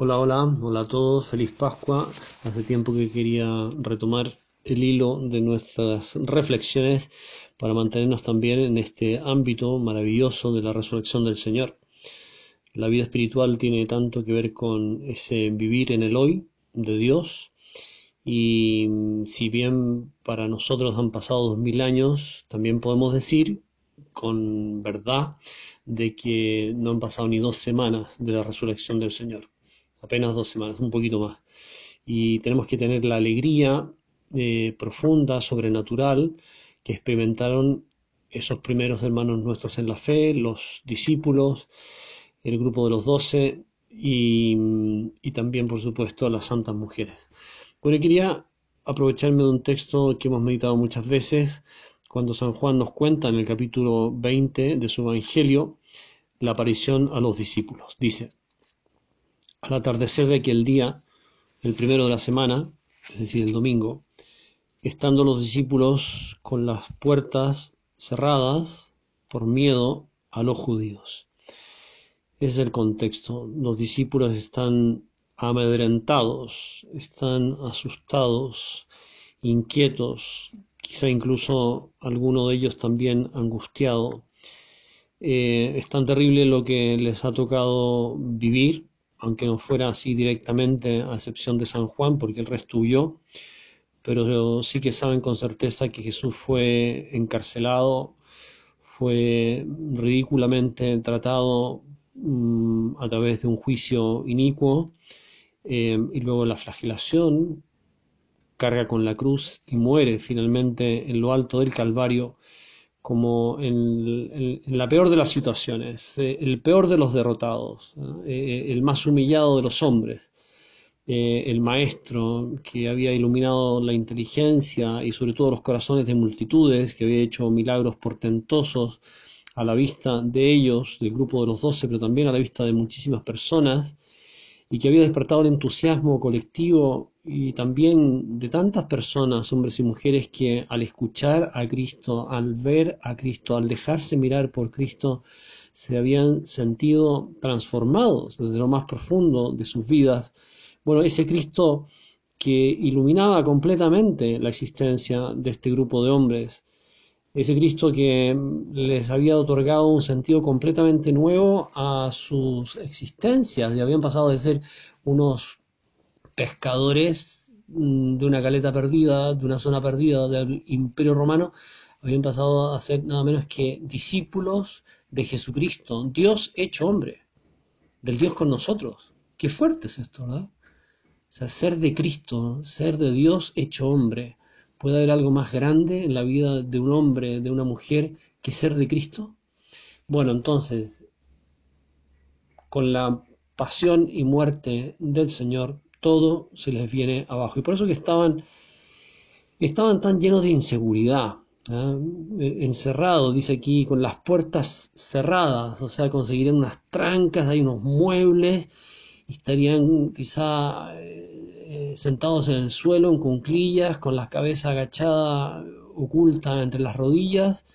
Hola, hola, hola a todos, feliz Pascua. Hace tiempo que quería retomar el hilo de nuestras reflexiones para mantenernos también en este ámbito maravilloso de la resurrección del Señor. La vida espiritual tiene tanto que ver con ese vivir en el hoy de Dios y si bien para nosotros han pasado dos mil años, también podemos decir con verdad de que no han pasado ni dos semanas de la resurrección del Señor apenas dos semanas, un poquito más. Y tenemos que tener la alegría eh, profunda, sobrenatural, que experimentaron esos primeros hermanos nuestros en la fe, los discípulos, el grupo de los doce y, y también, por supuesto, las santas mujeres. Bueno, quería aprovecharme de un texto que hemos meditado muchas veces, cuando San Juan nos cuenta en el capítulo 20 de su Evangelio la aparición a los discípulos. Dice, al atardecer de aquel día, el primero de la semana, es decir, el domingo, estando los discípulos con las puertas cerradas por miedo a los judíos. Ese es el contexto. Los discípulos están amedrentados, están asustados, inquietos, quizá incluso alguno de ellos también angustiado. Eh, es tan terrible lo que les ha tocado vivir aunque no fuera así directamente, a excepción de San Juan, porque el resto huyó, pero sí que saben con certeza que Jesús fue encarcelado, fue ridículamente tratado mm, a través de un juicio inicuo, eh, y luego la flagelación, carga con la cruz y muere finalmente en lo alto del Calvario como en, la peor de las situaciones, eh, el peor de los derrotados, eh, el más humillado de los hombres, eh, el maestro que había iluminado la inteligencia y sobre todo los corazones de multitudes, que había hecho milagros portentosos a la vista de ellos, del grupo de los doce, pero también a la vista de muchísimas personas, y que había despertado el entusiasmo colectivo y también de tantas personas, hombres y mujeres, que al escuchar a Cristo, al ver a Cristo, al dejarse mirar por Cristo, se habían sentido transformados desde lo más profundo de sus vidas. Bueno, ese Cristo que iluminaba completamente la existencia de este grupo de hombres, ese Cristo que les había otorgado un sentido completamente nuevo a sus existencias y habían pasado de ser unos pescadores mm, de una caleta perdida, de una zona perdida del imperio romano, habían pasado a ser nada menos que discípulos de Jesucristo, Dios hecho hombre, del Dios con nosotros. Qué fuerte es esto, ¿verdad? O sea, ser de Cristo, ser de Dios hecho hombre ¿Puede haber algo más grande en la vida de un hombre, de una mujer, que ser de Cristo? Bueno, entonces, con la pasión y muerte del Señor, todo se les viene abajo. Y por eso que estaban, estaban tan llenos de inseguridad, ¿ah? encerrados, dice aquí, con las puertas cerradas, o sea, conseguirían unas trancas, hay unos muebles, estarían quizá eh, sentados en el suelo en cunclillas, con la cabeza agachada, oculta entre las rodillas.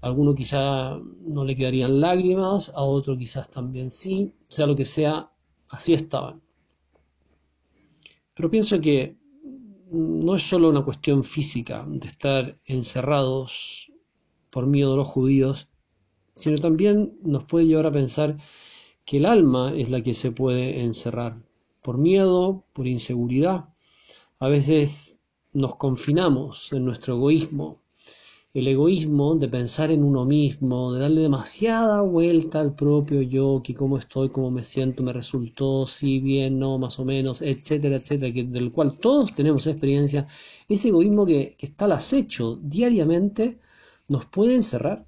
A alguno quizá no le quedarían lágrimas, a otro quizás también sí, sea lo que sea, así estaban. Pero pienso que no es solo una cuestión física de estar encerrados por miedo de los judíos, sino también nos puede llevar a pensar que el alma es la que se puede encerrar por miedo, por inseguridad. A veces nos confinamos en nuestro egoísmo. El egoísmo de pensar en uno mismo, de darle demasiada vuelta al propio yo, que cómo estoy, cómo me siento, me resultó, si bien, no, más o menos, etcétera, etcétera, que, del cual todos tenemos experiencia, ese egoísmo que, que está al acecho diariamente nos puede encerrar.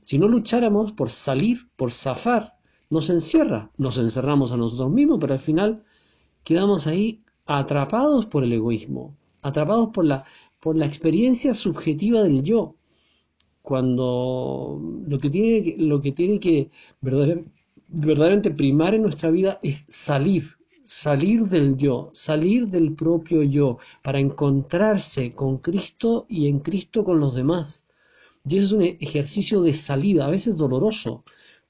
Si no lucháramos por salir, por zafar nos encierra, nos encerramos a nosotros mismos, pero al final quedamos ahí atrapados por el egoísmo, atrapados por la, por la experiencia subjetiva del yo, cuando lo que tiene, lo que, tiene que verdaderamente primar en nuestra vida es salir, salir del yo, salir del propio yo, para encontrarse con Cristo y en Cristo con los demás. Y eso es un ejercicio de salida, a veces doloroso,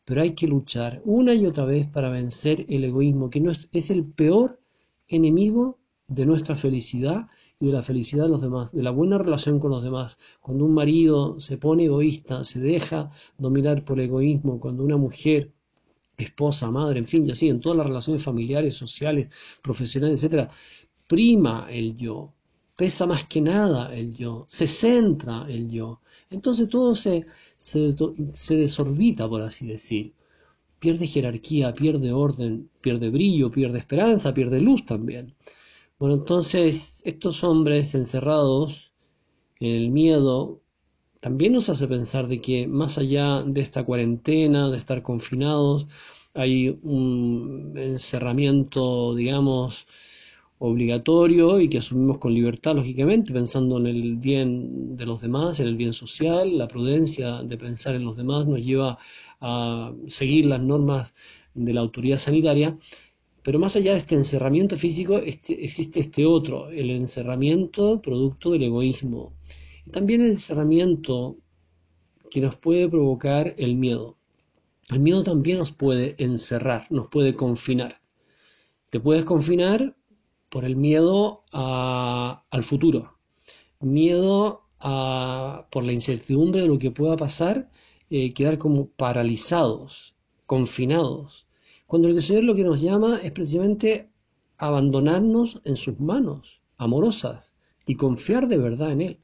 pero hay que luchar una y otra vez para vencer el egoísmo, que es, el peor enemigo de nuestra felicidad de la felicidad de los demás, de la buena relación con los demás. Cuando un marido se pone egoísta, se deja dominar por el egoísmo, cuando una mujer, esposa, madre, en fin, y así en todas las relaciones familiares, sociales, profesionales, etcétera, prima el yo, pesa más que nada el yo, se centra el yo. Entonces todo se, se, desorbita, por así decir. Pierde jerarquía, pierde orden, pierde brillo, pierde esperanza, pierde luz también. Bueno, entonces estos hombres encerrados en el miedo también nos hace pensar de que más allá de esta cuarentena, de estar confinados, hay un encerramiento, digamos, obligatorio y que asumimos con libertad, lógicamente, pensando en el bien de los demás, en el bien social. La prudencia de pensar en los demás nos lleva a seguir las normas de la autoridad sanitaria. Pero más allá de este encerramiento físico, este, existe este otro, el encerramiento producto del egoísmo. Y también el encerramiento que nos puede provocar el miedo. El miedo también nos puede encerrar, nos puede confinar. Te puedes confinar por el miedo al futuro, miedo a, por la incertidumbre de lo que pueda pasar, eh, quedar como paralizados, confinados. Cuando el Señor lo que nos llama es precisamente abandonarnos en sus manos amorosas y confiar de verdad en Él.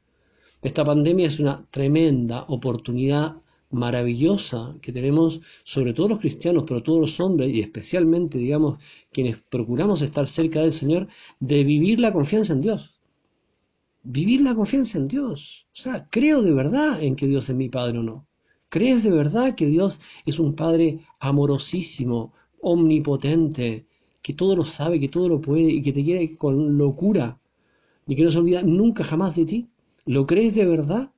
Esta pandemia es una tremenda oportunidad maravillosa que tenemos sobre todos los cristianos, pero todos los hombres y especialmente, digamos, quienes procuramos estar cerca del Señor, de vivir la confianza en Dios. Vivir la confianza en Dios. O sea, creo de verdad en que Dios es mi Padre o no. ¿Crees de verdad que Dios es un Padre amorosísimo, omnipotente, que todo lo sabe, que todo lo puede y que te quiere con locura y que no se olvida nunca jamás de ti? ¿Lo crees de verdad?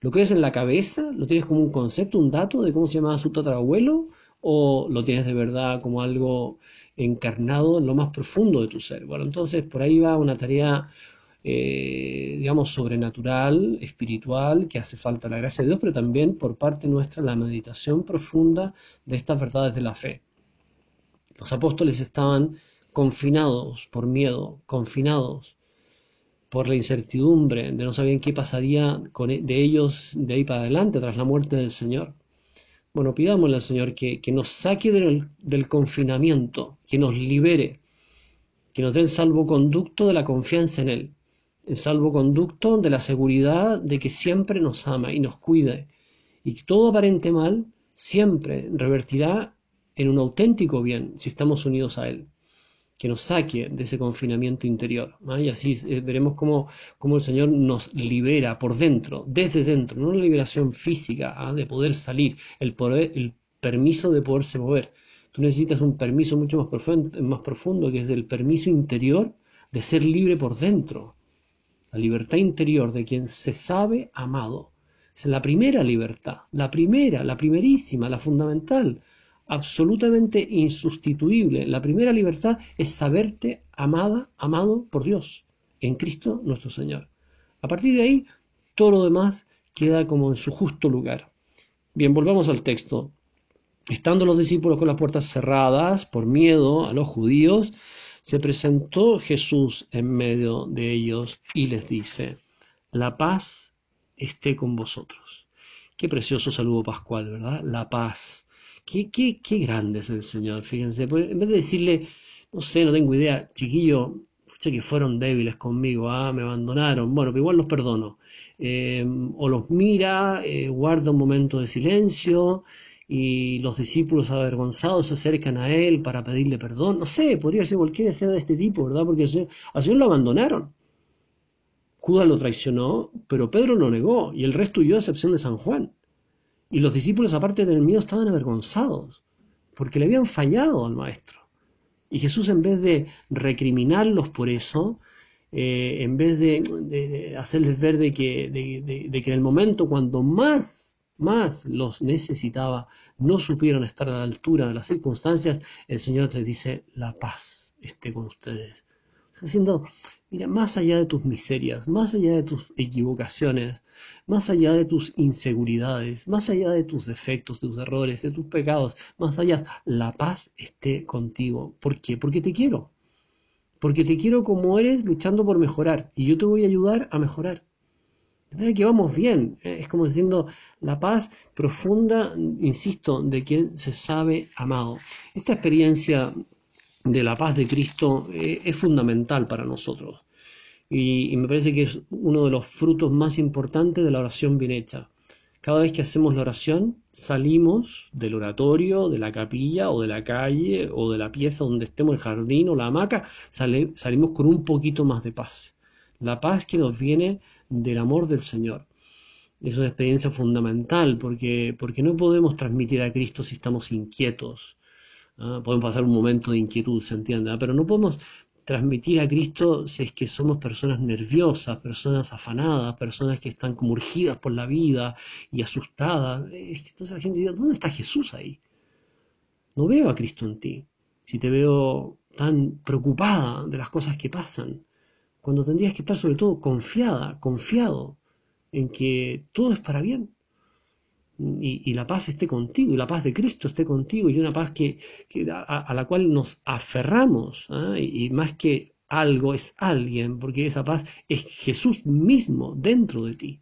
¿Lo crees en la cabeza? ¿Lo tienes como un concepto, un dato de cómo se llamaba su tatarabuelo? ¿O lo tienes de verdad como algo encarnado en lo más profundo de tu ser? Bueno, entonces por ahí va una tarea, eh, digamos, sobrenatural, espiritual, que hace falta la gracia de Dios, pero también por parte nuestra la meditación profunda de estas verdades de la fe. Los apóstoles estaban confinados por miedo, confinados por la incertidumbre de no saber qué pasaría con, e, de ellos de ahí para adelante tras la muerte del Señor. Bueno, pidámosle al Señor que, nos saque del, del, confinamiento, que nos libere, que nos dé el salvoconducto de la confianza en Él, el salvoconducto de la seguridad de que siempre nos ama y nos cuide, y que todo aparente mal siempre revertirá en un auténtico bien si estamos unidos a Él que nos saque de ese confinamiento interior. Y así eh, veremos cómo, cómo, el Señor nos libera por dentro, desde dentro, no una liberación física ¿ah? de poder salir, el, el permiso de poderse mover. Tú necesitas un permiso mucho más profundo, más profundo, que es el permiso interior de ser libre por dentro. La libertad interior de quien se sabe amado. Es la primera libertad, la primera, la primerísima, la fundamental absolutamente insustituible. La primera libertad es saberte amada, amado por Dios, en Cristo nuestro Señor. A partir de ahí, todo lo demás queda como en su justo lugar. Bien, volvamos al texto. Estando los discípulos con las puertas cerradas por miedo a los judíos, se presentó Jesús en medio de ellos y les dice, la paz esté con vosotros. Qué precioso saludo pascual, ¿verdad? La paz Qué, qué, qué grande es el Señor, fíjense. Pues, en vez de decirle, no sé, no tengo idea, chiquillo, pucha que fueron débiles conmigo, ah, me abandonaron, bueno, pero igual los perdono. Eh, o los mira, eh, guarda un momento de silencio y los discípulos avergonzados se acercan a él para pedirle perdón. No sé, podría ser cualquier escena de este tipo, ¿verdad? Porque al Señor lo abandonaron. Judas lo traicionó, pero Pedro lo negó y el resto huyó a excepción de San Juan. Y los discípulos, aparte del miedo, estaban avergonzados, porque le habían fallado al maestro. Y Jesús, en vez de recriminarlos por eso, eh, en vez de, hacerles ver de que, de, que en el momento cuando más, más los necesitaba, no supieron estar a la altura de las circunstancias, el Señor les dice, la paz esté con ustedes. Haciendo, mira, más allá de tus miserias, más allá de tus equivocaciones, más allá de tus inseguridades, más allá de tus defectos, de tus errores, de tus pecados, más allá, la paz esté contigo. ¿Por qué? Porque te quiero. Porque te quiero como eres luchando por mejorar y yo te voy a ayudar a mejorar. De manera que vamos bien. ¿eh? Es como diciendo la paz profunda, insisto, de quien se sabe amado. Esta experiencia de la paz de Cristo eh, es fundamental para nosotros. Y, me parece que es uno de los frutos más importantes de la oración bien hecha. Cada vez que hacemos la oración, salimos del oratorio, de la capilla o de la calle o de la pieza donde estemos, el jardín o la hamaca, salimos con un poquito más de paz. La paz que nos viene del amor del Señor. Es una experiencia fundamental porque, porque no podemos transmitir a Cristo si estamos inquietos. Podemos pasar un momento de inquietud, se entiende, ¿ah? pero no podemos transmitir a Cristo si es que somos personas nerviosas, personas afanadas, personas que están como urgidas por la vida y asustadas. Entonces la gente dice, ¿dónde está Jesús ahí? No veo a Cristo en ti. Si te veo tan preocupada de las cosas que pasan, cuando tendrías que estar sobre todo confiada, confiado en que todo es para bien y, la paz esté contigo, y la paz de Cristo esté contigo, y una paz que, a, la cual nos aferramos, ¿ah? y, más que algo es alguien, porque esa paz es Jesús mismo dentro de ti.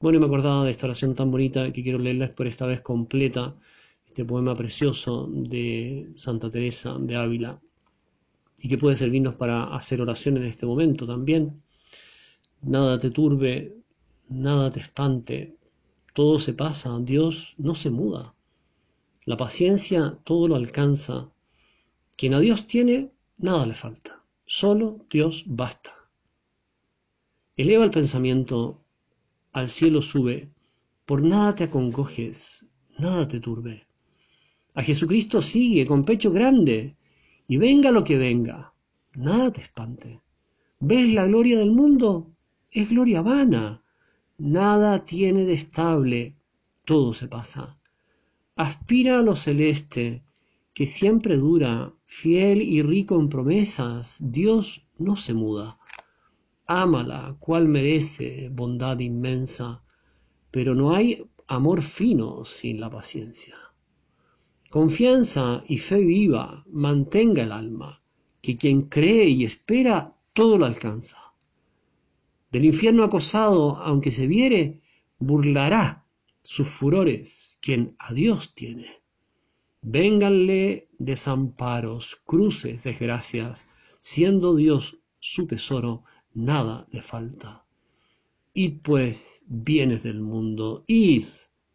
Bueno, me acordaba de esta oración tan bonita que quiero leerles por esta vez completa, este poema precioso de Santa Teresa de Ávila, y que puede servirnos para hacer oración en este momento también. Nada te turbe, nada te espante, todo se pasa, Dios no se muda. La paciencia todo lo alcanza. Quien a Dios tiene, nada le falta. Solo Dios basta. Eleva el pensamiento, al cielo sube, por nada te acongojes, nada te turbe. A Jesucristo sigue con pecho grande, y venga lo que venga, nada te espante. ¿Ves la gloria del mundo? Es gloria vana. Nada tiene de estable, todo se pasa. Aspira a lo celeste, que siempre dura, fiel y rico en promesas, Dios no se muda. Ámala, cual merece bondad inmensa, pero no hay amor fino sin la paciencia. Confianza y fe viva mantenga el alma, que quien cree y espera todo lo alcanza. Del infierno acosado, aunque se viere, burlará sus furores quien a Dios tiene. Vénganle desamparos, cruces, desgracias, siendo Dios su tesoro, nada le falta. Id pues bienes del mundo, id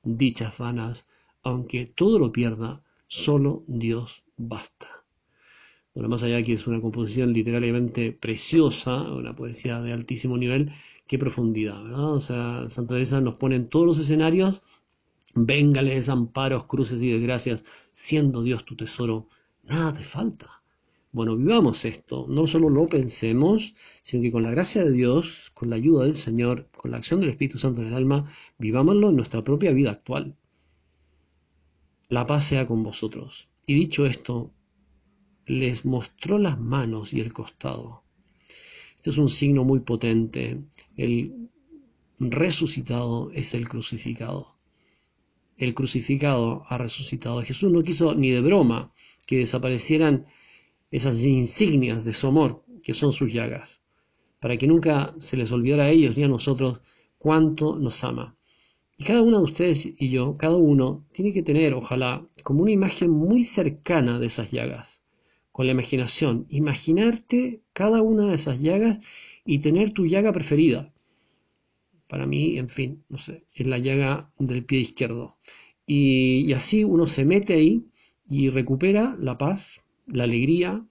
dichas vanas, aunque todo lo pierda, solo Dios basta. Bueno, más allá que es una composición literariamente preciosa, una poesía de altísimo nivel, qué profundidad, ¿verdad? O sea, Santa Teresa nos pone en todos los escenarios, véngale desamparos, cruces y desgracias, siendo Dios tu tesoro, nada te falta. Bueno, vivamos esto, no solo lo pensemos, sino que con la gracia de Dios, con la ayuda del Señor, con la acción del Espíritu Santo en el alma, vivámoslo en nuestra propia vida actual. La paz sea con vosotros. Y dicho esto, les mostró las manos y el costado. Este es un signo muy potente. El resucitado es el crucificado. El crucificado ha resucitado. Jesús no quiso ni de broma que desaparecieran esas insignias de su amor, que son sus llagas, para que nunca se les olvidara a ellos ni a nosotros cuánto nos ama. Y cada uno de ustedes y yo, cada uno, tiene que tener, ojalá, como una imagen muy cercana de esas llagas con la imaginación, imaginarte cada una de esas llagas y tener tu llaga preferida. Para mí, en fin, no sé, es la llaga del pie izquierdo. Y, así uno se mete ahí y recupera la paz, la alegría,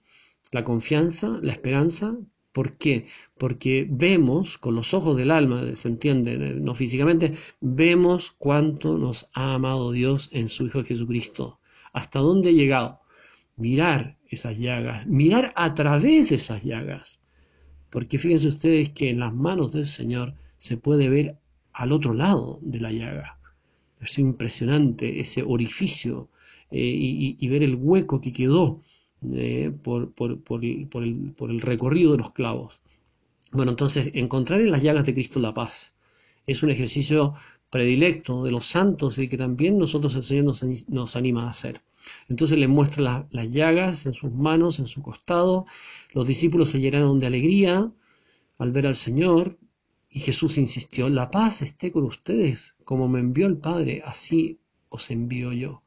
la confianza, la esperanza. ¿Por qué? Porque vemos con los ojos del alma, se entiende, no físicamente, vemos cuánto nos ha amado Dios en su Hijo Jesucristo, hasta dónde ha llegado mirar esas llagas, mirar a través de esas llagas. Porque fíjense ustedes que en las manos del Señor se puede ver al otro lado de la llaga. Es impresionante ese orificio eh, y, ver el hueco que quedó eh, por, por, el, por, el, recorrido de los clavos. Bueno, entonces, encontrar en las llagas de Cristo la paz es un ejercicio predilecto de los santos y que también nosotros el Señor nos, anima a hacer. Entonces le muestra las llagas en sus manos, en su costado. Los discípulos se llenaron de alegría al ver al Señor y Jesús insistió, la paz esté con ustedes, como me envió el Padre, así os envío yo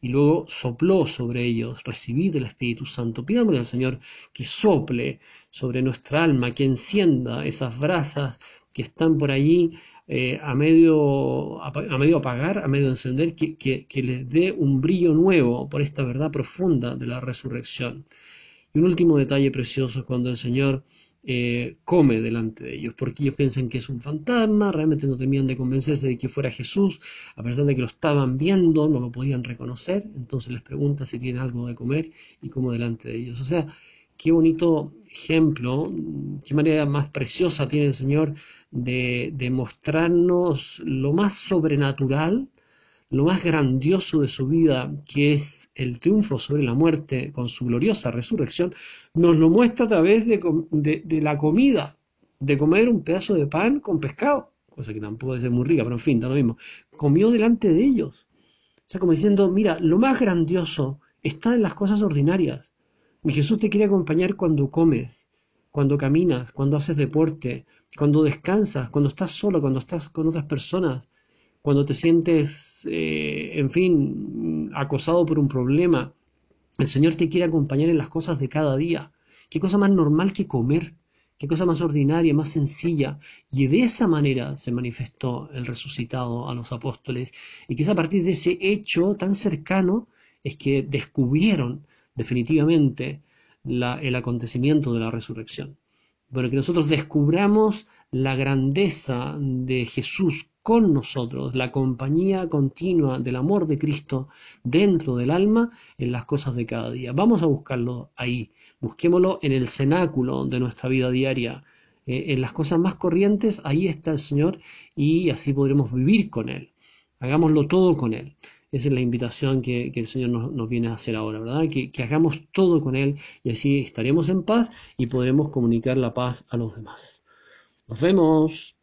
y luego sopló sobre ellos, recibid el Espíritu Santo. Pidámosle al Señor que sople sobre nuestra alma, que encienda esas brasas que están por allí eh, a, medio, a, medio apagar, a medio encender, que, que les dé un brillo nuevo por esta verdad profunda de la resurrección. Y un último detalle precioso es cuando el Señor eh, come delante de ellos, porque ellos piensan que es un fantasma, realmente no terminan de convencerse de que fuera Jesús, a pesar de que lo estaban viendo, no lo podían reconocer, entonces les pregunta si tienen algo de comer y come delante de ellos. O sea, qué bonito ejemplo, qué manera más preciosa tiene el Señor de, de mostrarnos lo más sobrenatural lo más grandioso de su vida, que es el triunfo sobre la muerte con su gloriosa resurrección, nos lo muestra a través de, la comida, de comer un pedazo de pan con pescado, cosa que tampoco es muy rica, pero en fin, da lo mismo. Comió delante de ellos. O sea, como diciendo, mira, lo más grandioso está en las cosas ordinarias. Mi Jesús te quiere acompañar cuando comes, cuando caminas, cuando haces deporte, cuando descansas, cuando estás solo, cuando estás con otras personas, cuando te sientes, eh, en fin, acosado por un problema. El Señor te quiere acompañar en las cosas de cada día. ¿Qué cosa más normal que comer? ¿Qué cosa más ordinaria, más sencilla? Y de esa manera se manifestó el resucitado a los apóstoles. Y es a partir de ese hecho tan cercano es que descubrieron definitivamente el acontecimiento de la resurrección. Bueno, que nosotros descubramos la grandeza de Jesús con nosotros, la compañía continua del amor de Cristo dentro del alma en las cosas de cada día. Vamos a buscarlo ahí, busquémoslo en el cenáculo de nuestra vida diaria, eh, en las cosas más corrientes, ahí está el Señor y así podremos vivir con Él. Hagámoslo todo con Él. Esa es la invitación que, el Señor nos, viene a hacer ahora, ¿verdad? Que, que hagamos todo con Él y así estaremos en paz y podremos comunicar la paz a los demás. Nos vemos.